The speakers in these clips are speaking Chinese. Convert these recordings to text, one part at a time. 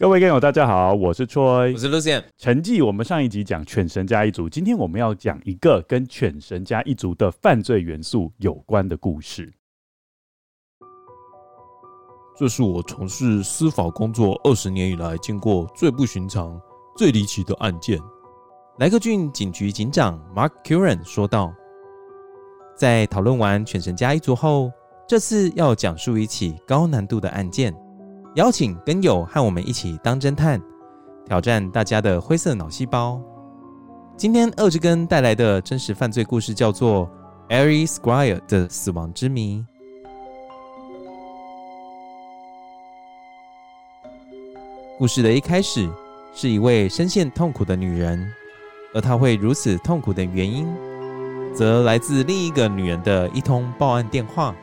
各位观友，大家好，我是 Troy，我是 Lucien。承继我们上一集讲犬神家一族，今天我们要讲一个跟犬神家一族的犯罪元素有关的故事。这是我从事司法工作二十年以来见过最不寻常、最离奇的案件。莱克郡警局警长 Mark Curran 说道：“在讨论完犬神家一族后，这次要讲述一起高难度的案件。”邀请根友和我们一起当侦探，挑战大家的灰色脑细胞。今天二之根带来的真实犯罪故事叫做 Ari Squire 的死亡之谜。故事的一开始是一位深陷痛苦的女人，而她会如此痛苦的原因，则来自另一个女人的一通报案电话。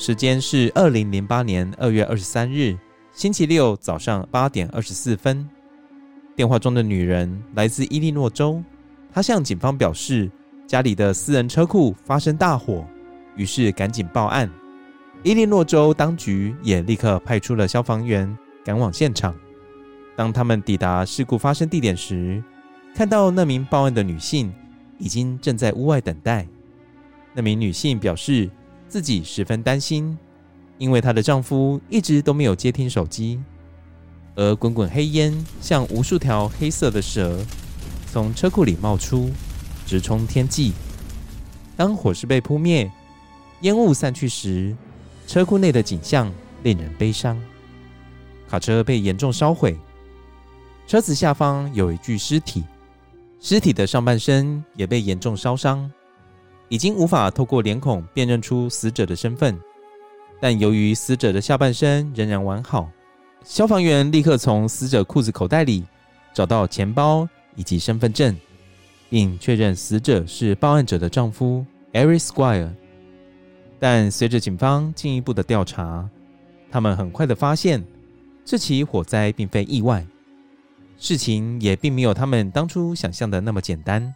时间是二零零八年二月二十三日星期六早上八点二十四分。电话中的女人来自伊利诺州，她向警方表示家里的私人车库发生大火，于是赶紧报案。伊利诺州当局也立刻派出了消防员赶往现场。当他们抵达事故发生地点时，看到那名报案的女性已经正在屋外等待。那名女性表示，自己十分担心，因为她的丈夫一直都没有接听手机，而滚滚黑烟像无数条黑色的蛇从车库里冒出，直冲天际。当火势被扑灭，烟雾散去时，车库内的景象令人悲伤。卡车被严重烧毁，车子下方有一具尸体，尸体的上半身也被严重烧伤。已经无法透过脸孔辨认出死者的身份，但由于死者的下半身仍然完好，消防员立刻从死者裤子口袋里找到钱包以及身份证，并确认死者是报案者的丈夫 Eric Squire。但随着警方进一步的调查，他们很快的发现，这起火灾并非意外，事情也并没有他们当初想象的那么简单。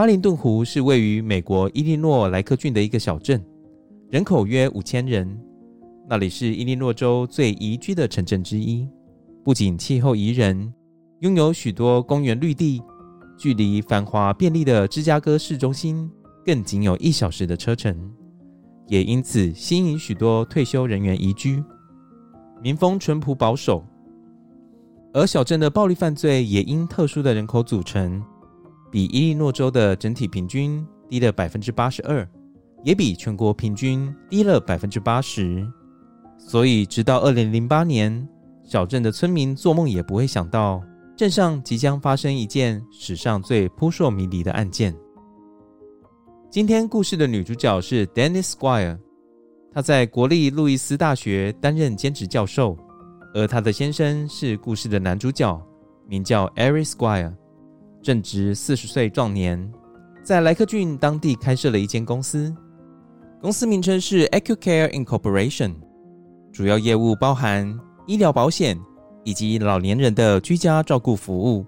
巴林顿湖是位于美国伊利诺莱克郡的一个小镇，人口约五千人。那里是伊利诺州最宜居的城镇之一，不仅气候宜人，拥有许多公园绿地，距离繁华便利的芝加哥市中心更仅有一小时的车程，也因此吸引许多退休人员移居。民风淳朴保守，而小镇的暴力犯罪也因特殊的人口组成。比伊利诺州的整体平均低了百分之八十二，也比全国平均低了百分之八十。所以，直到二零零八年，小镇的村民做梦也不会想到，镇上即将发生一件史上最扑朔迷离的案件。今天故事的女主角是 Dennis Squire，她在国立路易斯大学担任兼职教授，而她的先生是故事的男主角，名叫 Ari Squire。正值四十岁壮年，在莱克郡当地开设了一间公司，公司名称是 AcuCare Incorporation，主要业务包含医疗保险以及老年人的居家照顾服务。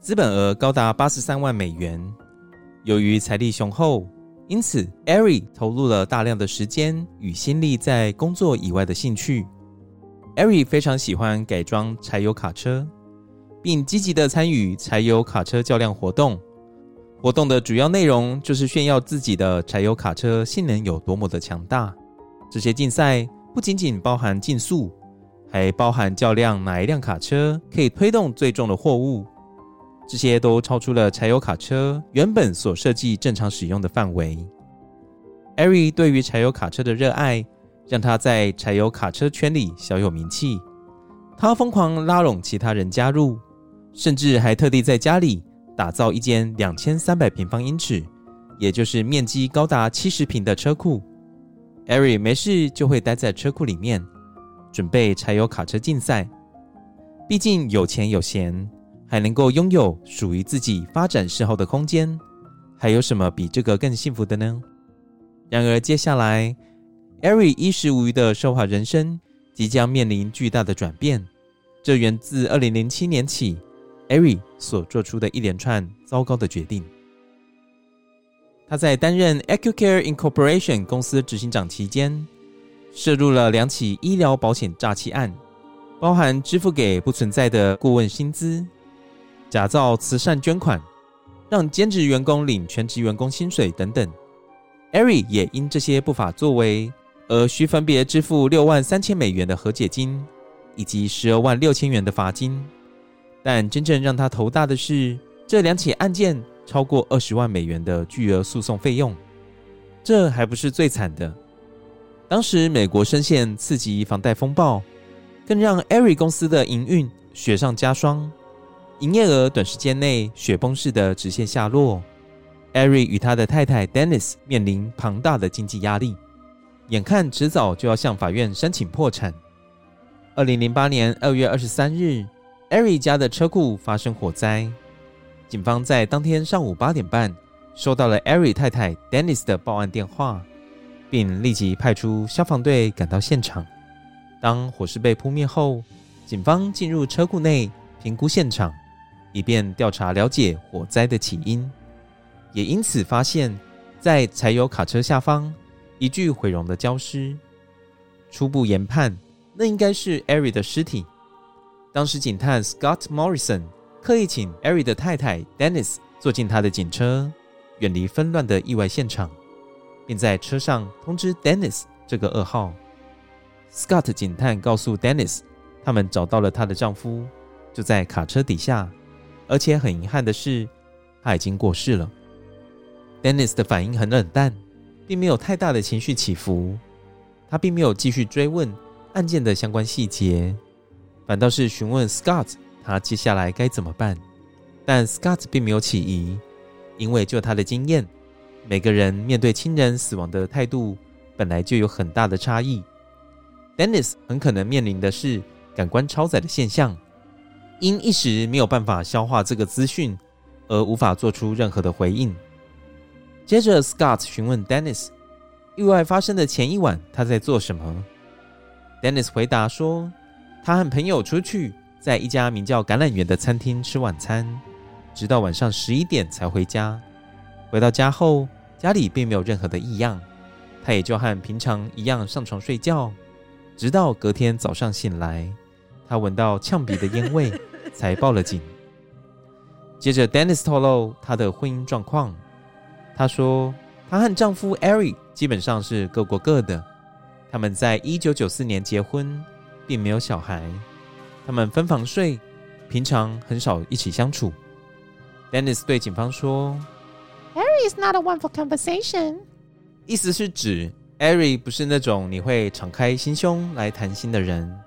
资本额高达八十三万美元。由于财力雄厚，因此 Ari 投入了大量的时间与心力在工作以外的兴趣。Ari 非常喜欢改装柴油卡车，并积极地参与柴油卡车较量活动。活动的主要内容就是炫耀自己的柴油卡车性能有多么的强大。这些竞赛不仅仅包含竞速，还包含较量哪一辆卡车可以推动最重的货物。这些都超出了柴油卡车原本所设计正常使用的范围。艾瑞对于柴油卡车的热爱，让他在柴油卡车圈里小有名气。他疯狂拉拢其他人加入，甚至还特地在家里。打造一间两千三百平方英尺，也就是面积高达七十平的车库。Ari 没事就会待在车库里面，准备柴油卡车竞赛。毕竟有钱有闲，还能够拥有属于自己发展嗜好的空间，还有什么比这个更幸福的呢？然而，接下来艾瑞衣食无虞的奢华人生即将面临巨大的转变。这源自二零零七年起。Ari 所做出的一连串糟糕的决定。他在担任 Accurcare Incorporation 公司执行长期间，涉入了两起医疗保险诈欺案，包含支付给不存在的顾问薪资、假造慈善捐款、让兼职员工领全职员工薪水等等。艾瑞也因这些不法作为而需分别支付六万三千美元的和解金，以及十二万六千元的罚金。但真正让他头大的是，这两起案件超过二十万美元的巨额诉讼费用。这还不是最惨的，当时美国深陷次级房贷风暴，更让 Ari 公司的营运雪上加霜，营业额短时间内雪崩式的直线下落。Ari 与他的太太 Dennis 面临庞大的经济压力，眼看迟早就要向法院申请破产。二零零八年二月二十三日。艾瑞家的车库发生火灾，警方在当天上午八点半收到了艾瑞太太 Dennis 的报案电话，并立即派出消防队赶到现场。当火势被扑灭后，警方进入车库内评估现场，以便调查了解火灾的起因。也因此发现，在柴油卡车下方一具毁容的焦尸。初步研判，那应该是艾瑞的尸体。当时警探 Scott Morrison 刻意请 Ari 的太太 Dennis 坐进他的警车，远离纷乱的意外现场，并在车上通知 Dennis 这个噩耗。Scott 警探告诉 Dennis，他们找到了她的丈夫，就在卡车底下，而且很遗憾的是，他已经过世了。Dennis 的反应很冷淡，并没有太大的情绪起伏，他并没有继续追问案件的相关细节。反倒是询问 Scott，他接下来该怎么办？但 Scott 并没有起疑，因为就他的经验，每个人面对亲人死亡的态度本来就有很大的差异。Dennis 很可能面临的是感官超载的现象，因一时没有办法消化这个资讯，而无法做出任何的回应。接着，Scott 询问 Dennis，意外发生的前一晚他在做什么？Dennis 回答说。他和朋友出去，在一家名叫“橄榄园”的餐厅吃晚餐，直到晚上十一点才回家。回到家后，家里并没有任何的异样，他也就和平常一样上床睡觉。直到隔天早上醒来，他闻到呛鼻的烟味，才报了警。接着，Dennis 透露他的婚姻状况。他说，他和丈夫 Eric 基本上是各过各的。他们在一九九四年结婚。并没有小孩，他们分房睡，平常很少一起相处。Dennis 对警方说：“Ari is not a one for conversation。”意思是指 Ari 不是那种你会敞开心胸来谈心的人。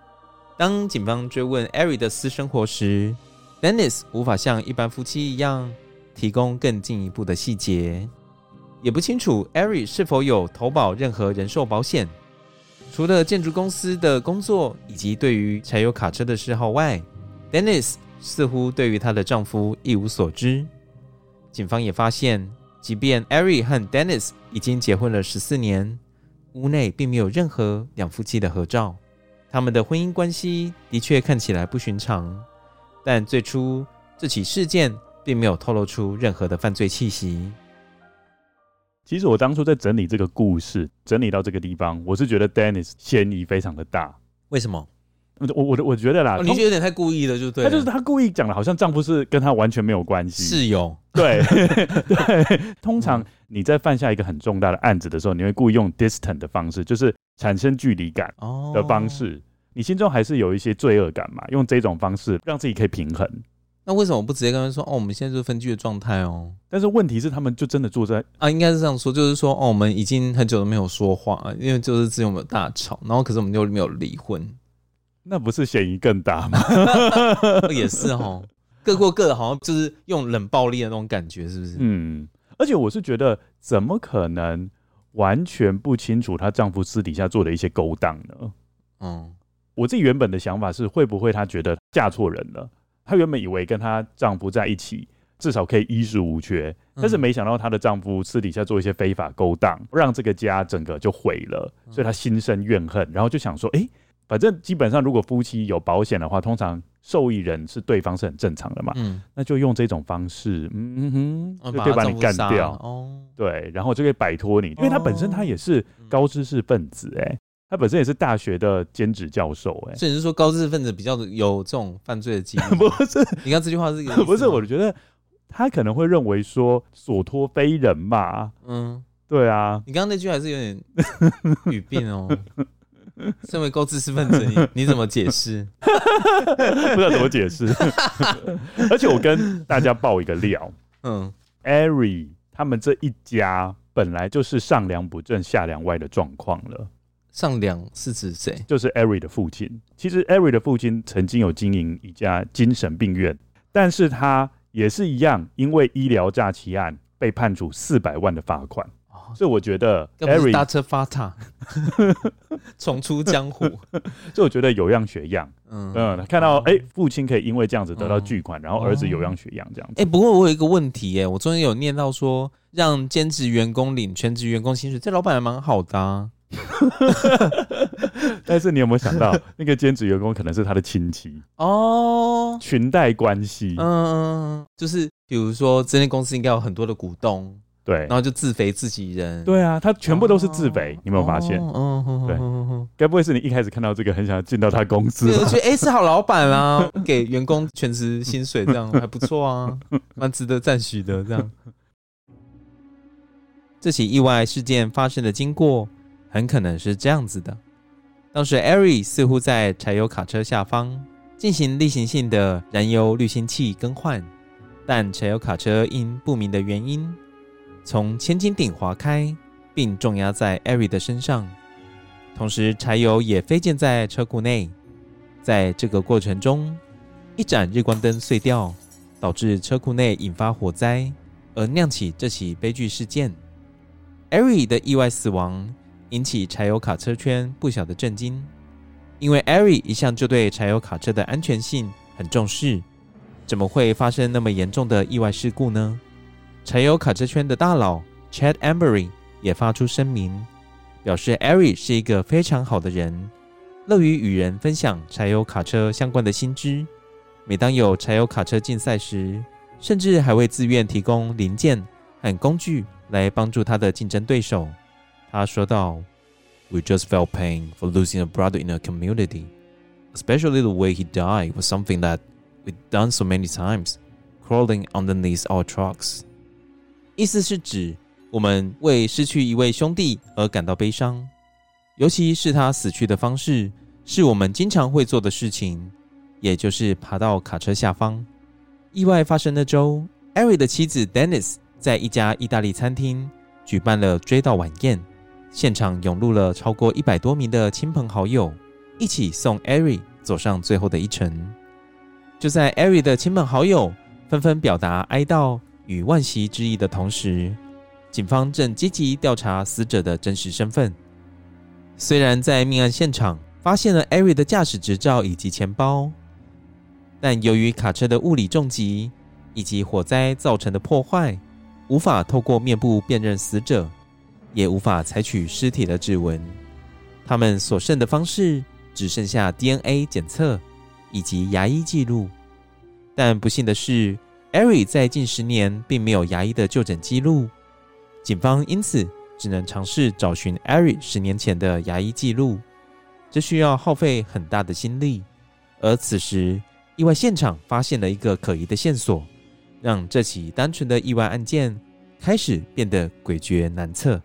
当警方追问 Ari 的私生活时，Dennis 无法像一般夫妻一样提供更进一步的细节，也不清楚 Ari 是否有投保任何人寿保险。除了建筑公司的工作以及对于柴油卡车的嗜好外，Dennis 似乎对于她的丈夫一无所知。警方也发现，即便 Ari 和 Dennis 已经结婚了十四年，屋内并没有任何两夫妻的合照。他们的婚姻关系的确看起来不寻常，但最初这起事件并没有透露出任何的犯罪气息。其实我当初在整理这个故事，整理到这个地方，我是觉得 Dennis 嫌疑非常的大。为什么？我我我觉得啦，哦、你就有点太故意了，就对。他就是他故意讲的，好像丈夫是跟他完全没有关系。室友，对 对。通常你在犯下一个很重大的案子的时候，你会故意用 distant 的方式，就是产生距离感的方式。哦、你心中还是有一些罪恶感嘛？用这种方式让自己可以平衡。那为什么不直接跟他说？哦，我们现在就是分居的状态哦。但是问题是，他们就真的坐在啊，应该是这样说，就是说，哦，我们已经很久都没有说话，因为就是之前我们有大吵，然后可是我们又没有离婚。那不是嫌疑更大吗？也是哦，各过各的，好像就是用冷暴力的那种感觉，是不是？嗯，而且我是觉得，怎么可能完全不清楚她丈夫私底下做的一些勾当呢？嗯，我自己原本的想法是，会不会她觉得嫁错人了？她原本以为跟她丈夫在一起，至少可以衣食无缺，但是没想到她的丈夫私底下做一些非法勾当，让这个家整个就毁了，所以她心生怨恨，然后就想说，哎、欸。反正基本上，如果夫妻有保险的话，通常受益人是对方是很正常的嘛。嗯，那就用这种方式，嗯哼，就可以把你干掉。哦，对，然后就可以摆脱你，因为他本身他也是高知识分子，哎，他本身也是大学的兼职教授，哎，所以你是说高知识分子比较有这种犯罪的机会？不是，你看这句话是一个 不是？我觉得他可能会认为说所托非人嘛。嗯，对啊，你刚刚那句还是有点语病哦。身为高知识分子，你你怎么解释？不知道怎么解释。而且我跟大家爆一个料，嗯，Ari 他们这一家本来就是上梁不正下梁歪的状况了。上梁是指谁？就是 Ari 的父亲。其实 Ari 的父亲曾经有经营一家精神病院，但是他也是一样，因为医疗诈欺案被判处四百万的罚款。所以我觉得，Ari 大车发塔，重出江湖。所以我觉得有样学样，嗯嗯，看到哎、欸，父亲可以因为这样子得到巨款，嗯、然后儿子有样学样这样子。哎、欸，不过我有一个问题，哎，我中间有念到说，让兼职员工领全职员工薪水，这老板还蛮好的啊。但是你有没有想到，那个兼职员工可能是他的亲戚哦，裙带关系。嗯，就是比如说，这间公司应该有很多的股东。对，然后就自肥自己人。对啊，他全部都是自肥，哦、你有没有发现？嗯，对，该不会是你一开始看到这个很想要进到他公司？我觉得哎，是好老板啊，给员工全职薪水，这样还不错啊，蛮值得赞许的。这样，这起意外事件发生的经过很可能是这样子的：当时 Ari 似乎在柴油卡车下方进行例行性的燃油滤芯器更换，但柴油卡车因不明的原因。从千斤顶滑开，并重压在 Ari 的身上，同时柴油也飞溅在车库内。在这个过程中，一盏日光灯碎掉，导致车库内引发火灾，而酿起这起悲剧事件。Ari 的意外死亡引起柴油卡车圈不小的震惊，因为 Ari 一向就对柴油卡车的安全性很重视，怎么会发生那么严重的意外事故呢？柴油卡车圈的大佬 Chad Embury 也发出声明，表示 Ari 是一个非常好的人，乐于与人分享柴油卡车相关的新知。每当有柴油卡车竞赛时，甚至还会自愿提供零件和工具来帮助他的竞争对手。他说道：“We just felt pain for losing a brother in a community, especially the way he died was something that we've done so many times, crawling underneath our trucks.” 意思是指我们为失去一位兄弟而感到悲伤，尤其是他死去的方式是我们经常会做的事情，也就是爬到卡车下方。意外发生的周，Ari 的妻子 Dennis 在一家意大利餐厅举办了追悼晚宴，现场涌入了超过一百多名的亲朋好友，一起送艾瑞走上最后的一程。就在艾瑞的亲朋好友纷纷表达哀悼。与惋惜之意的同时，警方正积极调查死者的真实身份。虽然在命案现场发现了艾瑞的驾驶执照以及钱包，但由于卡车的物理重击以及火灾造成的破坏，无法透过面部辨认死者，也无法采取尸体的指纹。他们所剩的方式只剩下 DNA 检测以及牙医记录。但不幸的是艾瑞在近十年并没有牙医的就诊记录，警方因此只能尝试找寻艾瑞十年前的牙医记录，这需要耗费很大的心力。而此时，意外现场发现了一个可疑的线索，让这起单纯的意外案件开始变得诡谲难测。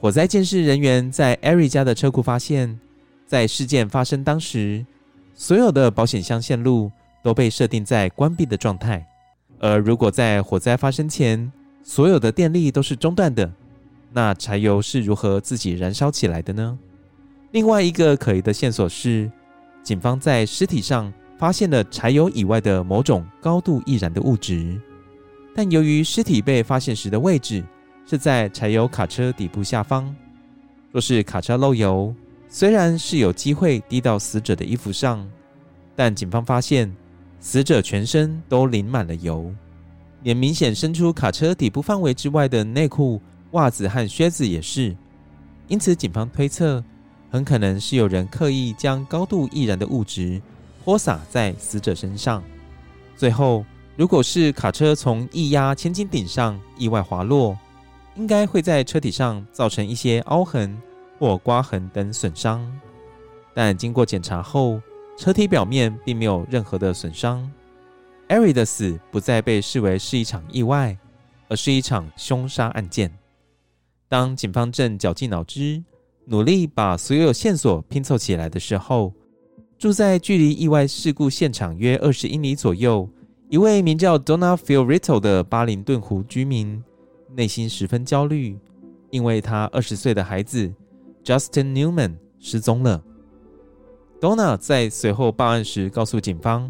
火灾监视人员在 Ari 家的车库发现，在事件发生当时，所有的保险箱线路都被设定在关闭的状态。而如果在火灾发生前，所有的电力都是中断的，那柴油是如何自己燃烧起来的呢？另外一个可疑的线索是，警方在尸体上发现了柴油以外的某种高度易燃的物质，但由于尸体被发现时的位置是在柴油卡车底部下方，若是卡车漏油，虽然是有机会滴到死者的衣服上，但警方发现死者全身都淋满了油，连明显伸出卡车底部范围之外的内裤、袜子和靴子也是，因此警方推测。很可能是有人刻意将高度易燃的物质泼洒在死者身上。最后，如果是卡车从液压千斤顶上意外滑落，应该会在车体上造成一些凹痕或刮痕等损伤。但经过检查后，车体表面并没有任何的损伤。Ari 的死不再被视为是一场意外，而是一场凶杀案件。当警方正绞尽脑汁，努力把所有线索拼凑起来的时候，住在距离意外事故现场约二十英里左右，一位名叫 Donna Fiorito 的巴林顿湖居民内心十分焦虑，因为他二十岁的孩子 Justin Newman 失踪了。Donna 在随后报案时告诉警方，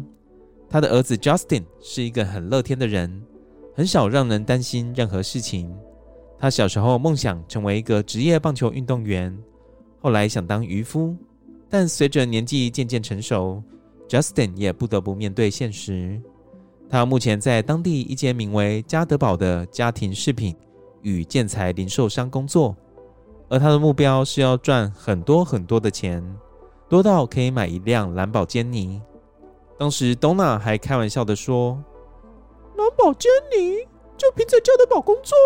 他的儿子 Justin 是一个很乐天的人，很少让人担心任何事情。他小时候梦想成为一个职业棒球运动员。后来想当渔夫，但随着年纪渐渐成熟，Justin 也不得不面对现实。他目前在当地一间名为加德堡的家庭饰品与建材零售商工作，而他的目标是要赚很多很多的钱，多到可以买一辆蓝宝坚尼。当时 Donna 还开玩笑的说：“蓝宝坚尼就凭在加德堡工作。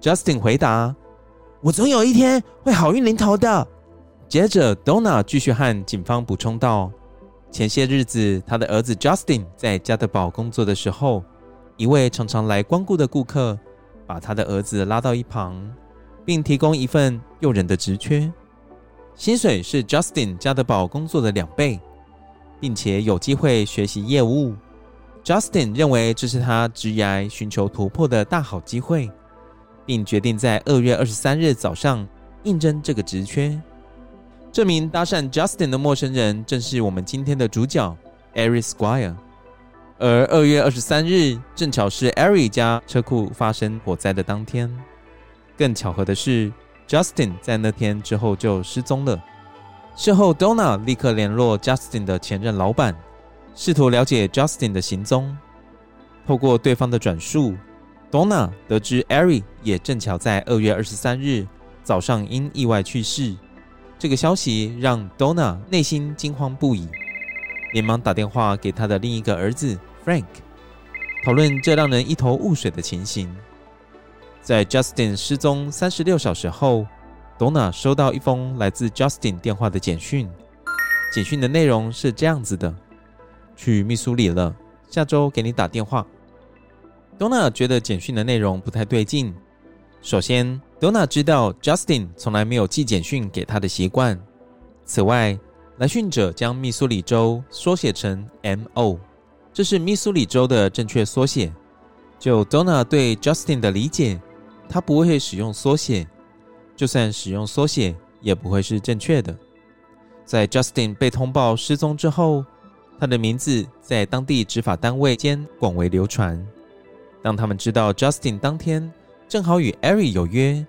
”Justin 回答。我总有一天会好运临头的。接着，Donna 继续和警方补充道：“前些日子，他的儿子 Justin 在加德堡工作的时候，一位常常来光顾的顾客把他的儿子拉到一旁，并提供一份诱人的职缺，薪水是 Justin 加德堡工作的两倍，并且有机会学习业务。Justin 认为这是他职涯寻求突破的大好机会。”并决定在二月二十三日早上应征这个职缺。这名搭讪 Justin 的陌生人正是我们今天的主角 Ari Squire。而二月二十三日正巧是 Ari 家车库发生火灾的当天。更巧合的是，Justin 在那天之后就失踪了。事后，Donna 立刻联络 Justin 的前任老板，试图了解 Justin 的行踪。透过对方的转述。Donna 得知 Ari 也正巧在二月二十三日早上因意外去世，这个消息让 Donna 内心惊慌不已，连忙打电话给他的另一个儿子 Frank，讨论这让人一头雾水的情形。在 Justin 失踪三十六小时后，Donna 收到一封来自 Justin 电话的简讯，简讯的内容是这样子的：“去密苏里了，下周给你打电话。” Donna 觉得简讯的内容不太对劲。首先，Donna 知道 Justin 从来没有寄简讯给他的习惯。此外，来讯者将密苏里州缩写成 MO，这是密苏里州的正确缩写。就 Donna 对 Justin 的理解，他不会使用缩写，就算使用缩写，也不会是正确的。在 Justin 被通报失踪之后，他的名字在当地执法单位间广为流传。当他们知道 Justin 当天正好与 Ari 有约，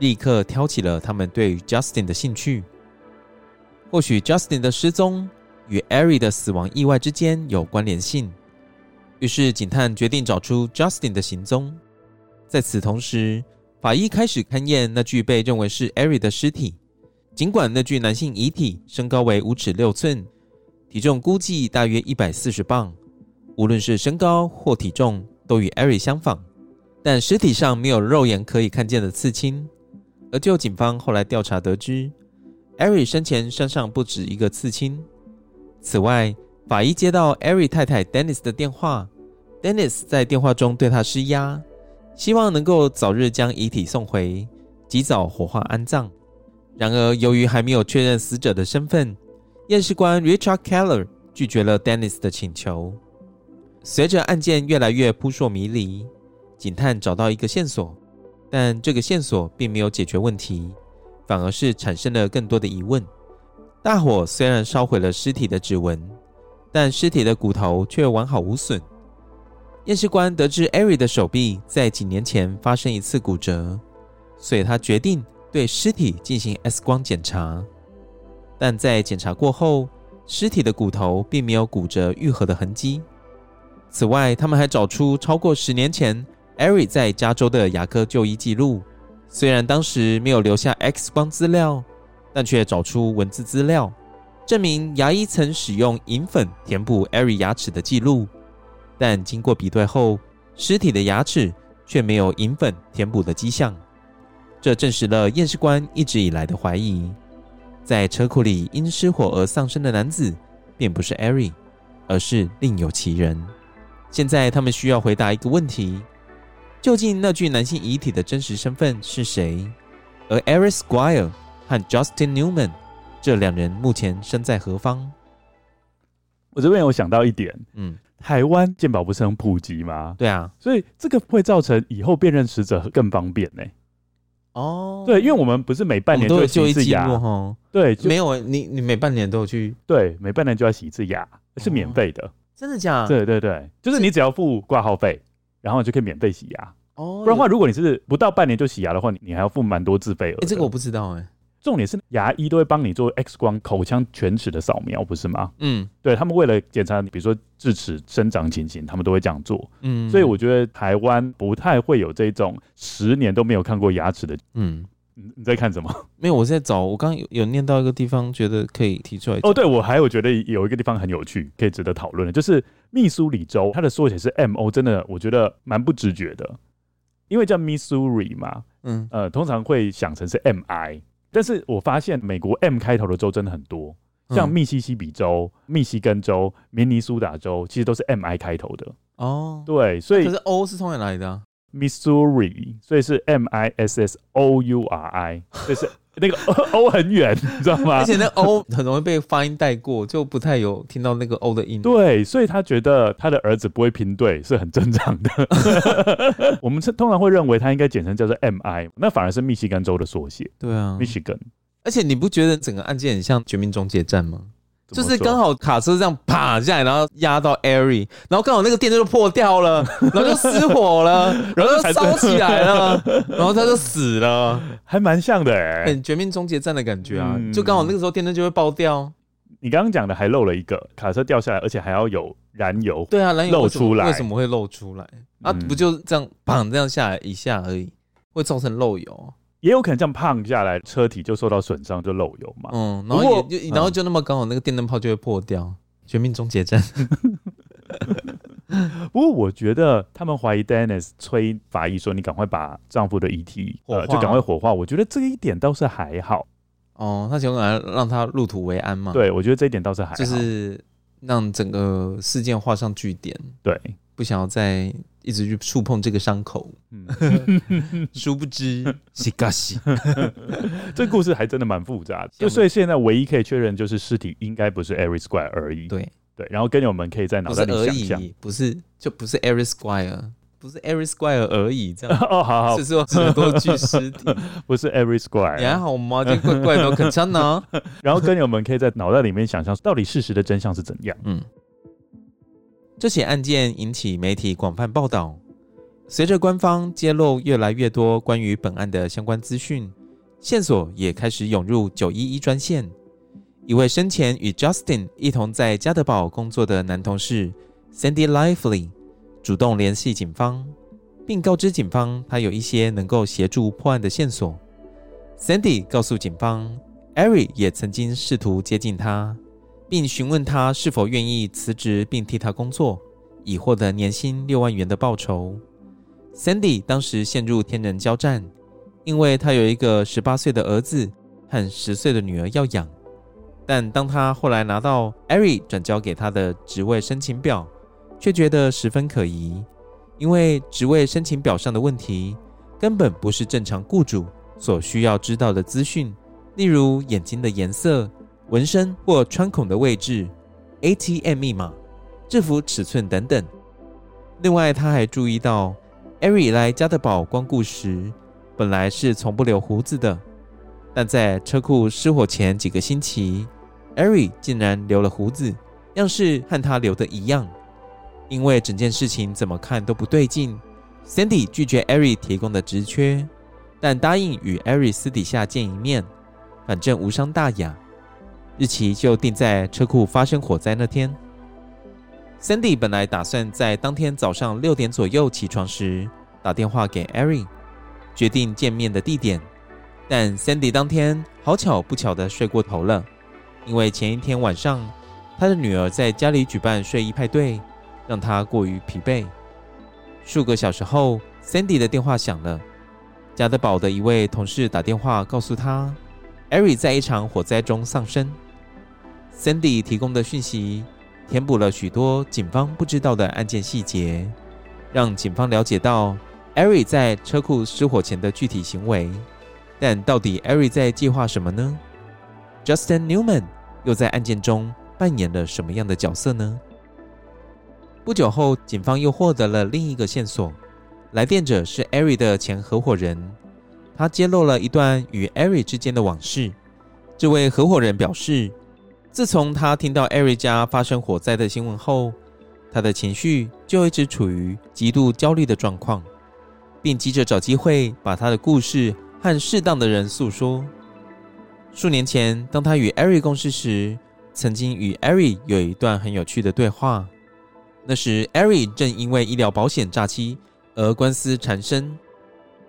立刻挑起了他们对 Justin 的兴趣。或许 Justin 的失踪与 Ari 的死亡意外之间有关联性，于是警探决定找出 Justin 的行踪。在此同时，法医开始勘验那具被认为是 Ari 的尸体。尽管那具男性遗体身高为五尺六寸，体重估计大约一百四十磅。无论是身高或体重，都与 Eri 相仿，但尸体上没有肉眼可以看见的刺青。而就警方后来调查得知，Eric 生前身上不止一个刺青。此外，法医接到 Eric 太太 Dennis 的电话，Dennis 在电话中对他施压，希望能够早日将遗体送回，及早火化安葬。然而，由于还没有确认死者的身份，验尸官 Richard Keller 拒绝了 Dennis 的请求。随着案件越来越扑朔迷离，警探找到一个线索，但这个线索并没有解决问题，反而是产生了更多的疑问。大火虽然烧毁了尸体的指纹，但尸体的骨头却完好无损。验尸官得知艾瑞的手臂在几年前发生一次骨折，所以他决定。对尸体进行 X 光检查，但在检查过后，尸体的骨头并没有骨折愈合的痕迹。此外，他们还找出超过十年前艾瑞在加州的牙科就医记录。虽然当时没有留下 X 光资料，但却找出文字资料，证明牙医曾使用银粉填补艾瑞牙齿的记录。但经过比对后，尸体的牙齿却没有银粉填补的迹象。这证实了验尸官一直以来的怀疑，在车库里因失火而丧生的男子，并不是艾瑞而是另有其人。现在他们需要回答一个问题：究竟那具男性遗体的真实身份是谁？而 Eric Squire 和 Justin Newman 这两人目前身在何方？我这边有想到一点，嗯，台湾鉴宝不是很普及吗？对啊，所以这个会造成以后辨认死者更方便呢。哦，对，因为我们不是每半年都会洗一次牙哈？对，没有你，你每半年都有去？对，每半年就要洗一次牙，是免费的。真的假的？对对对，就是你只要付挂号费，然后就可以免费洗牙。哦，不然的话，如果你是不到半年就洗牙的话，你你还要付蛮多自费额。哎，这个我不知道哎。重点是牙医都会帮你做 X 光、口腔全齿的扫描，不是吗？嗯，对，他们为了检查，比如说智齿生长情形，他们都会这样做。嗯，所以我觉得台湾不太会有这种十年都没有看过牙齿的。嗯，你你在看什么？没有，我在找。我刚刚有有念到一个地方，觉得可以提出来。哦，对，我还有觉得有一个地方很有趣，可以值得讨论的，就是密苏里州，它的缩写是 MO，真的我觉得蛮不直觉的，因为叫 Missouri 嘛。嗯，呃，通常会想成是 MI。但是我发现美国 M 开头的州真的很多，像密西西比州、嗯、密西根州、明尼苏达州，其实都是 M I 开头的哦。对，所以可是 O 是从哪来的、啊、？Missouri，所以是 M I S S O U R I，就是。那个 O 很远，你知道吗？而且那 O 很容易被发音带过，就不太有听到那个 O 的音。对，所以他觉得他的儿子不会拼对是很正常的。我们是通常会认为他应该简称叫做 MI，那反而是密西根州的缩写。对啊，Michigan。而且你不觉得整个案件很像《绝命终结战》吗？就是刚好卡车这样啪下来，然后压到 Eric，然后刚好那个电灯就破掉了，然后就失火了，然后就烧起来了，然后他就死了，还蛮像的哎、欸，很绝命终结站的感觉啊！嗯、就刚好那个时候电灯就会爆掉。你刚刚讲的还漏了一个，卡车掉下来，而且还要有燃油，对啊，燃油漏出来，为什么会漏出来？啊，不就这样砰这样下来一下而已，会造成漏油。也有可能这样胖下来，车体就受到损伤，就漏油嘛。嗯，然后也就然后就那么刚好，那个电灯泡就会破掉。绝命终结战。不过我觉得他们怀疑 Dennis 催法医说：“你赶快把丈夫的遗体呃，就赶快火化。”我觉得这一点倒是还好。哦，他想来让他入土为安嘛？对，我觉得这一点倒是还好，就是让整个事件画上句点。对。不想要再一直去触碰这个伤口，殊不知西嘎西。这故事还真的蛮复杂的，就所以现在唯一可以确认就是尸体应该不是 Every Square 而已。对对，然后跟友们可以在脑袋里想象，不是就不是 Eric Square 不是 Eric Squire 而已，这样 哦，好好，是说很多具尸体，不是 Eric Squire，你还好吗？这怪怪的，可真呢。然后跟友们可以在脑袋里面想象，到底事实的真相是怎样？嗯。这起案件引起媒体广泛报道。随着官方揭露越来越多关于本案的相关资讯，线索也开始涌入九一一专线。一位生前与 Justin 一同在加德堡工作的男同事 Sandy Lively 主动联系警方，并告知警方他有一些能够协助破案的线索。Sandy 告诉警方，Eric 也曾经试图接近他。并询问他是否愿意辞职并替他工作，以获得年薪六万元的报酬。Sandy 当时陷入天人交战，因为他有一个十八岁的儿子和十岁的女儿要养。但当他后来拿到 Ari 转交给他的职位申请表，却觉得十分可疑，因为职位申请表上的问题根本不是正常雇主所需要知道的资讯，例如眼睛的颜色、纹身或穿孔的位置、ATM 密码、制服尺寸等等。另外，他还注意到 Ari 来加德堡光顾时，本来是从不留胡子的，但在车库失火前几个星期，Ari 竟然留了胡子，样式和他留的一样。因为整件事情怎么看都不对劲，Sandy 拒绝 Ari 提供的职缺，但答应与 Ari 私底下见一面，反正无伤大雅。日期就定在车库发生火灾那天。Sandy 本来打算在当天早上六点左右起床时打电话给 Ari，决定见面的地点，但 Sandy 当天好巧不巧的睡过头了。因为前一天晚上，他的女儿在家里举办睡衣派对，让他过于疲惫。数个小时后，Sandy 的电话响了，加德堡的一位同事打电话告诉他，Erin 在一场火灾中丧生。Sandy 提供的讯息填补了许多警方不知道的案件细节，让警方了解到 Ari 在车库失火前的具体行为。但到底 Ari 在计划什么呢？Justin Newman。又在案件中扮演了什么样的角色呢？不久后，警方又获得了另一个线索，来电者是 Ari 的前合伙人，他揭露了一段与 Ari 之间的往事。这位合伙人表示，自从他听到艾瑞家发生火灾的新闻后，他的情绪就一直处于极度焦虑的状况，并急着找机会把他的故事和适当的人诉说。数年前，当他与 Ari 共事时，曾经与 Ari 有一段很有趣的对话。那时，Ari 正因为医疗保险诈欺而官司缠身。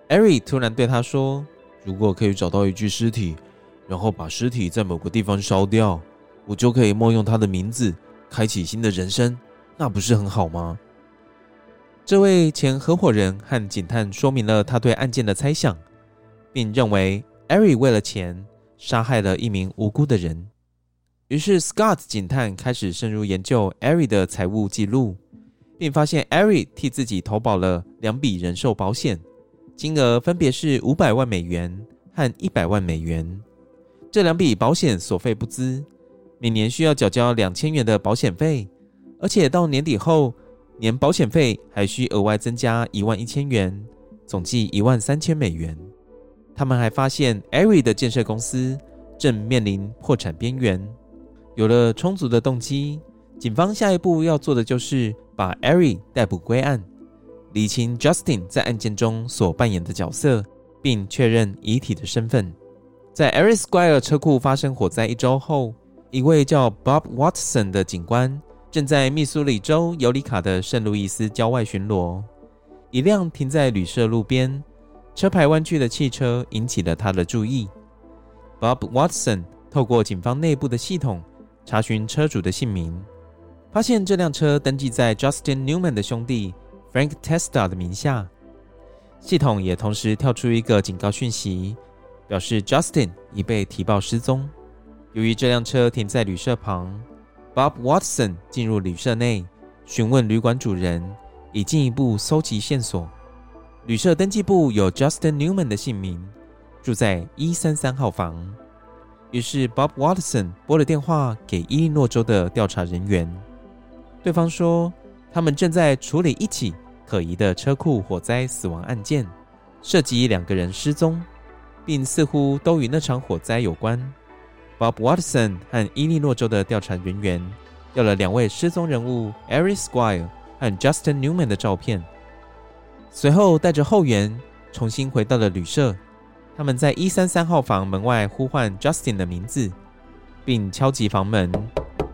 艾瑞突然对他说：“如果可以找到一具尸体，然后把尸体在某个地方烧掉，我就可以冒用他的名字，开启新的人生，那不是很好吗？”这位前合伙人和警探说明了他对案件的猜想，并认为艾瑞为了钱。杀害了一名无辜的人。于是，Scott 警探开始深入研究艾瑞的财务记录，并发现艾瑞替自己投保了两笔人寿保险，金额分别是五百万美元和一百万美元。这两笔保险所费不貲，每年需要缴交两千元的保险费，而且到年底后，年保险费还需额外增加一万一千元，总计一万三千美元。他们还发现，Ari 的建设公司正面临破产边缘。有了充足的动机，警方下一步要做的就是把 Ari 逮捕归案，理清 Justin 在案件中所扮演的角色，并确认遗体的身份。在 Ari Squire 车库发生火灾一周后，一位叫 Bob Watson 的警官正在密苏里州尤里卡的圣路易斯郊外巡逻，一辆停在旅社路边。车牌弯曲的汽车引起了他的注意。Bob Watson 透过警方内部的系统查询车主的姓名，发现这辆车登记在 Justin Newman 的兄弟 Frank Testa 的名下。系统也同时跳出一个警告讯息，表示 Justin 已被提报失踪。由于这辆车停在旅社旁，Bob Watson 进入旅社内询问旅馆主人，以进一步搜集线索。旅社登记簿有 Justin Newman 的姓名，住在一三三号房。于是 Bob Watson 拨了电话给伊利诺州的调查人员，对方说他们正在处理一起可疑的车库火灾死亡案件，涉及两个人失踪，并似乎都与那场火灾有关。Bob Watson 和伊利诺州的调查人员要了两位失踪人物 Ari Squire 和 Justin Newman 的照片。随后带着后援重新回到了旅社，他们在一三三号房门外呼唤 Justin 的名字，并敲击房门，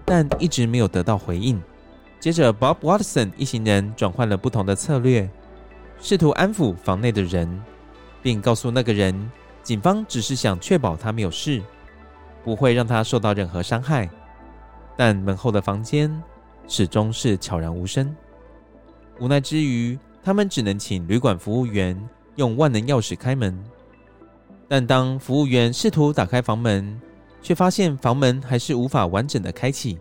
但一直没有得到回应。接着，Bob Watson 一行人转换了不同的策略，试图安抚房内的人，并告诉那个人，警方只是想确保他没有事，不会让他受到任何伤害。但门后的房间始终是悄然无声。无奈之余，他们只能请旅馆服务员用万能钥匙开门。但当服务员试图打开房门，却发现房门还是无法完整的开启。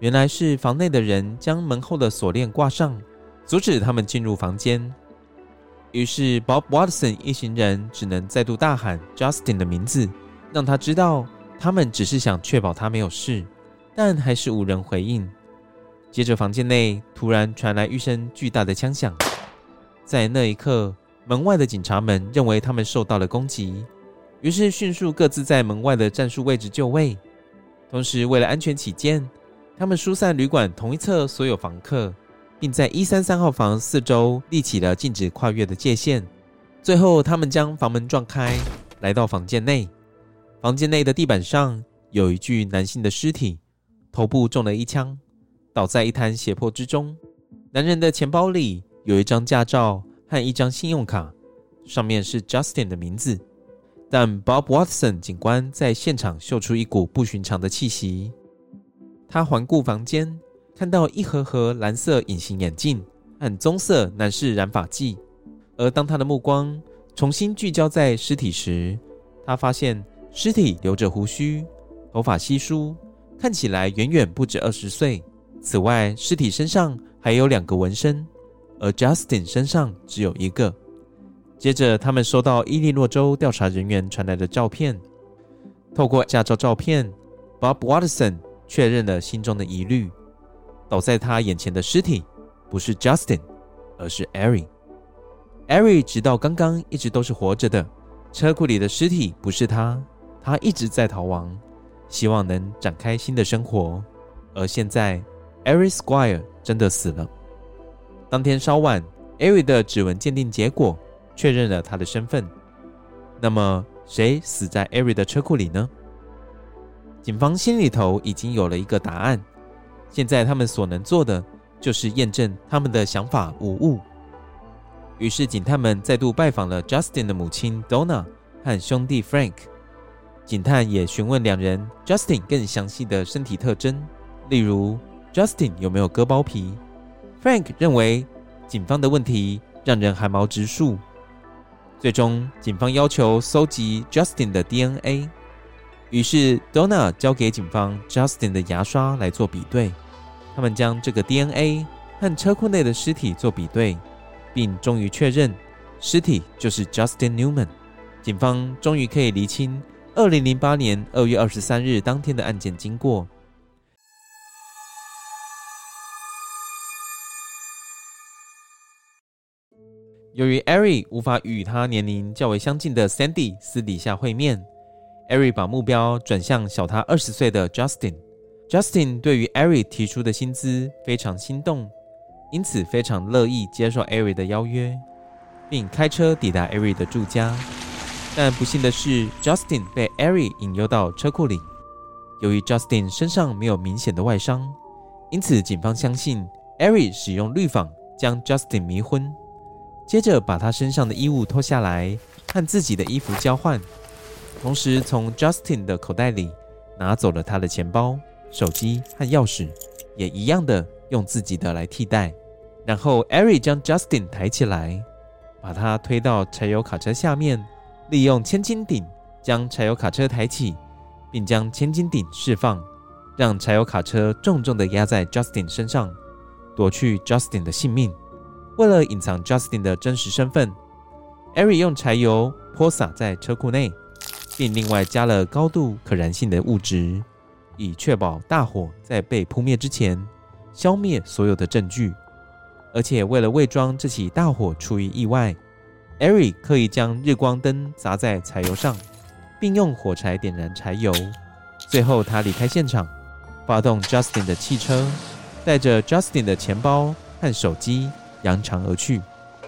原来是房内的人将门后的锁链挂上，阻止他们进入房间。于是，Bob Watson 一行人只能再度大喊 Justin 的名字，让他知道他们只是想确保他没有事，但还是无人回应。接着，房间内突然传来一声巨大的枪响，在那一刻，门外的警察们认为他们受到了攻击，于是迅速各自在门外的战术位置就位，同时为了安全起见，他们疏散旅馆同一侧所有房客。并在一三三号房四周立起了禁止跨越的界限。最后，他们将房门撞开，来到房间内。房间内的地板上有一具男性的尸体，头部中了一枪，倒在一滩血泊之中。男人的钱包里有一张驾照和一张信用卡，上面是 Justin 的名字。但 Bob Watson 警官在现场嗅出一股不寻常的气息。他环顾房间。看到一盒盒蓝色隐形眼镜和棕色男士染发剂，而当他的目光重新聚焦在尸体时，他发现尸体留着胡须，头发稀疏，看起来远远不止二十岁。此外，尸体身上还有两个纹身，而 Justin 身上只有一个。接着，他们收到伊利诺州调查人员传来的照片，透过驾照照片，Bob Watson 确认了心中的疑虑。倒在他眼前的尸体不是 Justin，而是 Ari。Ari 直到刚刚一直都是活着的。车库里的尸体不是他，他一直在逃亡，希望能展开新的生活。而现在，Ari Squire 真的死了。当天稍晚，Ari 的指纹鉴定结果确认了他的身份。那么，谁死在 Ari 的车库里呢？警方心里头已经有了一个答案。现在他们所能做的就是验证他们的想法无误。于是警探们再度拜访了 Justin 的母亲 Donna 和兄弟 Frank。警探也询问两人 Justin 更详细的身体特征，例如 Justin 有没有割包皮。Frank 认为警方的问题让人寒毛直竖。最终，警方要求搜集 Justin 的 DNA。于是 Donna 交给警方 Justin 的牙刷来做比对。他们将这个 DNA 和车库内的尸体做比对，并终于确认尸体就是 Justin Newman。警方终于可以厘清2008年2月23日当天的案件经过。由于 Ari 无法与他年龄较为相近的 Sandy 私底下会面，Ari 把目标转向小他二十岁的 Justin。Justin 对于 Ari 提出的薪资非常心动，因此非常乐意接受 Ari 的邀约，并开车抵达 Ari 的住家。但不幸的是，Justin 被 Ari 引诱到车库里。由于 Justin 身上没有明显的外伤，因此警方相信 Ari 使用氯仿将 Justin 迷昏，接着把他身上的衣物脱下来和自己的衣服交换，同时从 Justin 的口袋里拿走了他的钱包。手机和钥匙也一样的用自己的来替代，然后 Ari 将 Justin 抬起来，把他推到柴油卡车下面，利用千斤顶将柴油卡车抬起，并将千斤顶释放，让柴油卡车重重的压在 Justin 身上，夺去 Justin 的性命。为了隐藏 Justin 的真实身份，Ari 用柴油泼洒在车库内，并另外加了高度可燃性的物质。以确保大火在被扑灭之前消灭所有的证据，而且为了伪装这起大火出于意外，Ari 刻意将日光灯砸在柴油上，并用火柴点燃柴油。最后，他离开现场，发动 Justin 的汽车，带着 Justin 的钱包和手机扬长而去。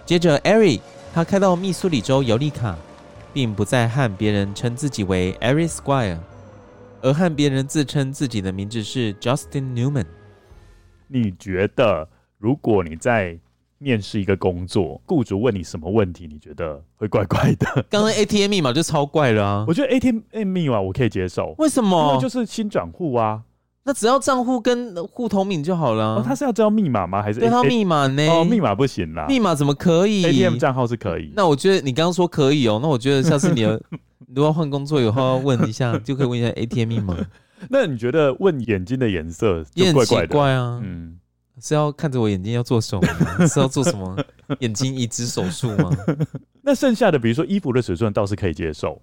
接着，Ari 他开到密苏里州尤里卡，并不再和别人称自己为 Ari Squire。而和别人自称自己的名字是 Justin Newman。你觉得，如果你在面试一个工作，雇主问你什么问题，你觉得会怪怪的？刚刚 ATM 密码就超怪了啊！我觉得 ATM 密码我可以接受。为什么？因为就是新转户啊，那只要账户跟户头名就好了。哦，他是要知道密码吗？还是对他密码呢？哦，密码不行啦。密码怎么可以？ATM 账号是可以。那我觉得你刚刚说可以哦，那我觉得下次你 如果要换工作以后要问一下，就可以问一下 ATM 密码。那你觉得问眼睛的颜色就怪怪的？怪啊，嗯，是要看着我眼睛要做什么？是要做什么眼睛移植手术吗？那剩下的，比如说衣服的尺寸，倒是可以接受。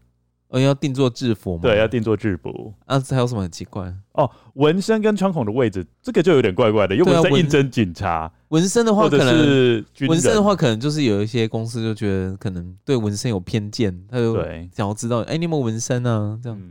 呃，要定做制服吗？对，要定做制服。啊，还有什么很奇怪？哦，纹身跟穿孔的位置，这个就有点怪怪的。又不是在应征警察。纹身的话，可能是纹身的话，可能就是有一些公司就觉得可能对纹身有偏见，他就想要知道，哎，你有没有纹身啊？这样。